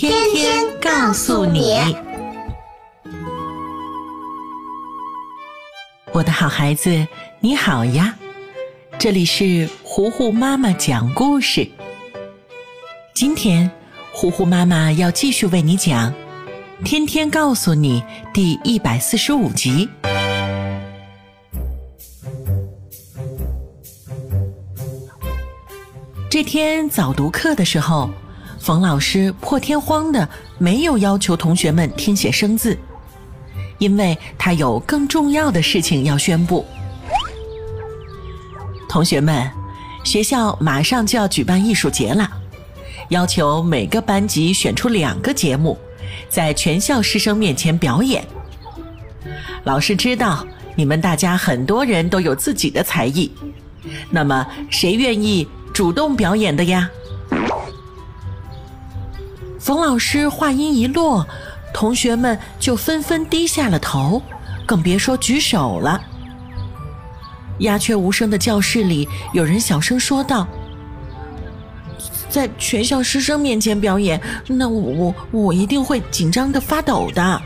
天天告诉你，我的好孩子，你好呀！这里是糊糊妈妈讲故事。今天，糊糊妈妈要继续为你讲《天天告诉你》第一百四十五集。这天早读课的时候。冯老师破天荒的没有要求同学们听写生字，因为他有更重要的事情要宣布。同学们，学校马上就要举办艺术节了，要求每个班级选出两个节目，在全校师生面前表演。老师知道你们大家很多人都有自己的才艺，那么谁愿意主动表演的呀？冯老师话音一落，同学们就纷纷低下了头，更别说举手了。鸦雀无声的教室里，有人小声说道：“在全校师生面前表演，那我我我一定会紧张的发抖的。”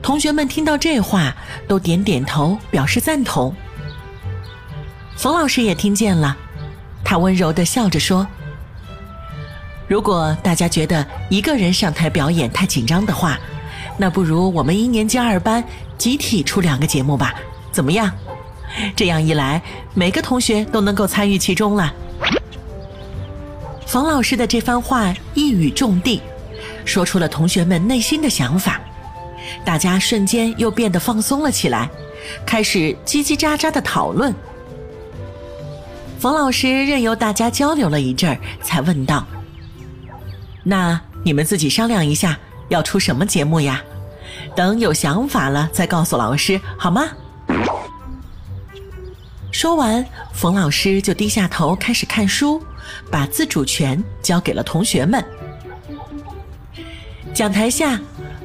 同学们听到这话，都点点头表示赞同。冯老师也听见了，他温柔的笑着说。如果大家觉得一个人上台表演太紧张的话，那不如我们一年级二班集体出两个节目吧，怎么样？这样一来，每个同学都能够参与其中了。冯老师的这番话一语中的，说出了同学们内心的想法，大家瞬间又变得放松了起来，开始叽叽喳喳的讨论。冯老师任由大家交流了一阵儿，才问道。那你们自己商量一下，要出什么节目呀？等有想法了再告诉老师，好吗？说完，冯老师就低下头开始看书，把自主权交给了同学们。讲台下，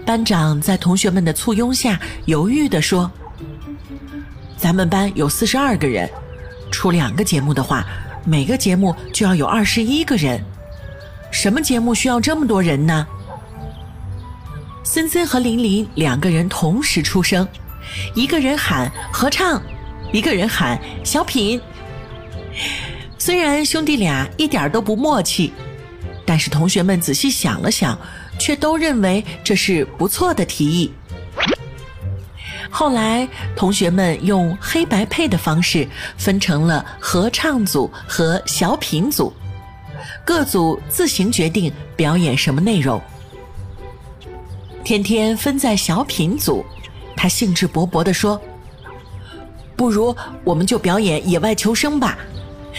班长在同学们的簇拥下犹豫地说：“咱们班有四十二个人，出两个节目的话，每个节目就要有二十一个人。”什么节目需要这么多人呢？森森和林林两个人同时出声，一个人喊合唱，一个人喊小品。虽然兄弟俩一点都不默契，但是同学们仔细想了想，却都认为这是不错的提议。后来，同学们用黑白配的方式分成了合唱组和小品组。各组自行决定表演什么内容。天天分在小品组，他兴致勃勃地说：“不如我们就表演野外求生吧，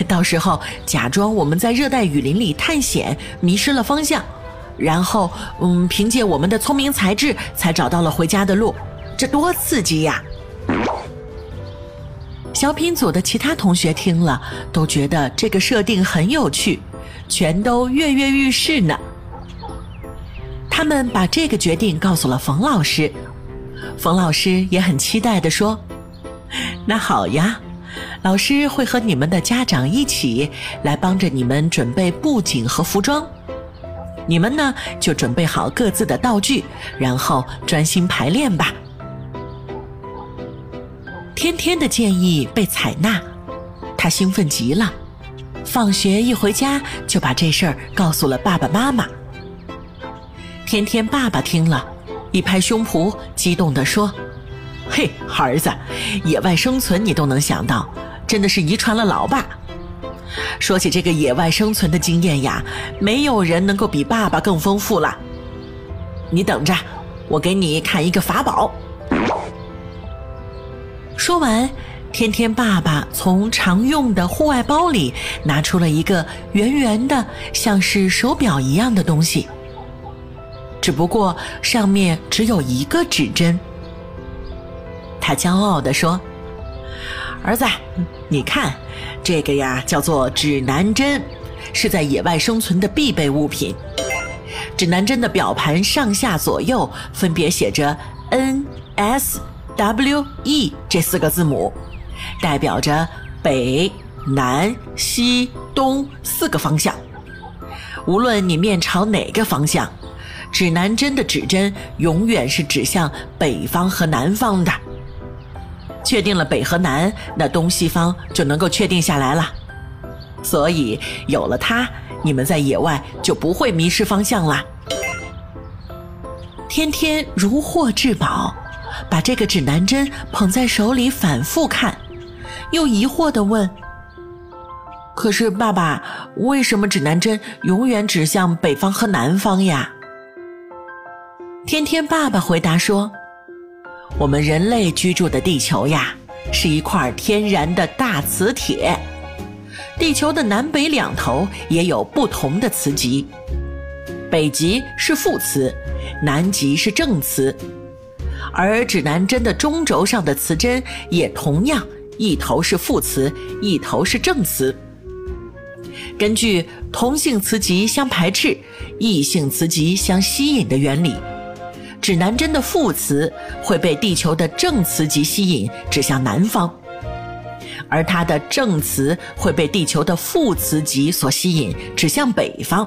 到时候假装我们在热带雨林里探险，迷失了方向，然后嗯，凭借我们的聪明才智才找到了回家的路，这多刺激呀！”小品组的其他同学听了，都觉得这个设定很有趣。全都跃跃欲试呢。他们把这个决定告诉了冯老师，冯老师也很期待地说：“那好呀，老师会和你们的家长一起来帮着你们准备布景和服装，你们呢就准备好各自的道具，然后专心排练吧。”天天的建议被采纳，他兴奋极了。放学一回家，就把这事儿告诉了爸爸妈妈。天天爸爸听了，一拍胸脯，激动地说：“嘿，儿子，野外生存你都能想到，真的是遗传了老爸。说起这个野外生存的经验呀，没有人能够比爸爸更丰富了。你等着，我给你看一个法宝。”说完。天天爸爸从常用的户外包里拿出了一个圆圆的、像是手表一样的东西。只不过上面只有一个指针。他骄傲地说：“儿子，你看，这个呀叫做指南针，是在野外生存的必备物品。指南针的表盘上下左右分别写着 N、S、W、E 这四个字母，代表着北、南、西、东四个方向。无论你面朝哪个方向，指南针的指针永远是指向北方和南方的。”确定了北和南，那东西方就能够确定下来了。所以有了它，你们在野外就不会迷失方向了。天天如获至宝，把这个指南针捧在手里反复看，又疑惑地问：“可是爸爸，为什么指南针永远指向北方和南方呀？”天天爸爸回答说。我们人类居住的地球呀，是一块天然的大磁铁。地球的南北两头也有不同的磁极，北极是负磁，南极是正磁。而指南针的中轴上的磁针也同样，一头是负磁，一头是正磁。根据同性磁极相排斥、异性磁极相吸引的原理。指南针的负磁会被地球的正磁极吸引，指向南方；而它的正磁会被地球的负磁极所吸引，指向北方。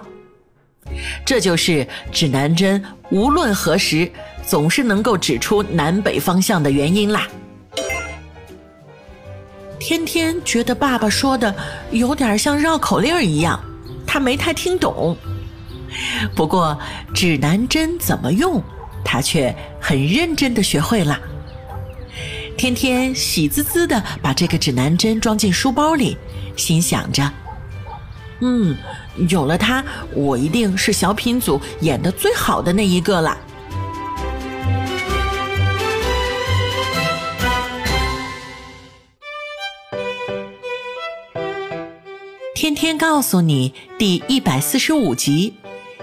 这就是指南针无论何时总是能够指出南北方向的原因啦。天天觉得爸爸说的有点像绕口令一样，他没太听懂。不过指南针怎么用？他却很认真的学会了，天天喜滋滋的把这个指南针装进书包里，心想着：“嗯，有了它，我一定是小品组演的最好的那一个了。”天天告诉你第一百四十五集。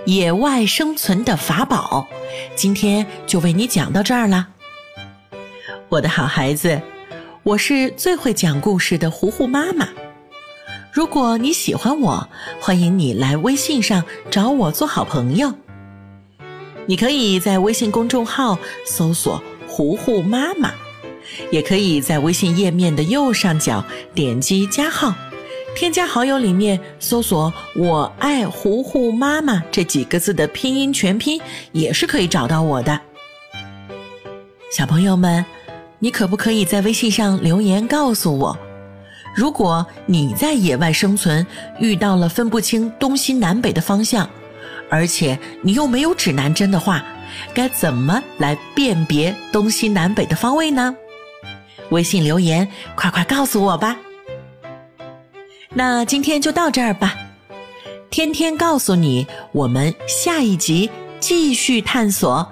野外生存的法宝，今天就为你讲到这儿了。我的好孩子，我是最会讲故事的糊糊妈妈。如果你喜欢我，欢迎你来微信上找我做好朋友。你可以在微信公众号搜索“糊糊妈妈”，也可以在微信页面的右上角点击加号。添加好友里面搜索“我爱糊糊妈妈”这几个字的拼音全拼，也是可以找到我的。小朋友们，你可不可以在微信上留言告诉我，如果你在野外生存遇到了分不清东西南北的方向，而且你又没有指南针的话，该怎么来辨别东西南北的方位呢？微信留言，快快告诉我吧。那今天就到这儿吧，天天告诉你，我们下一集继续探索。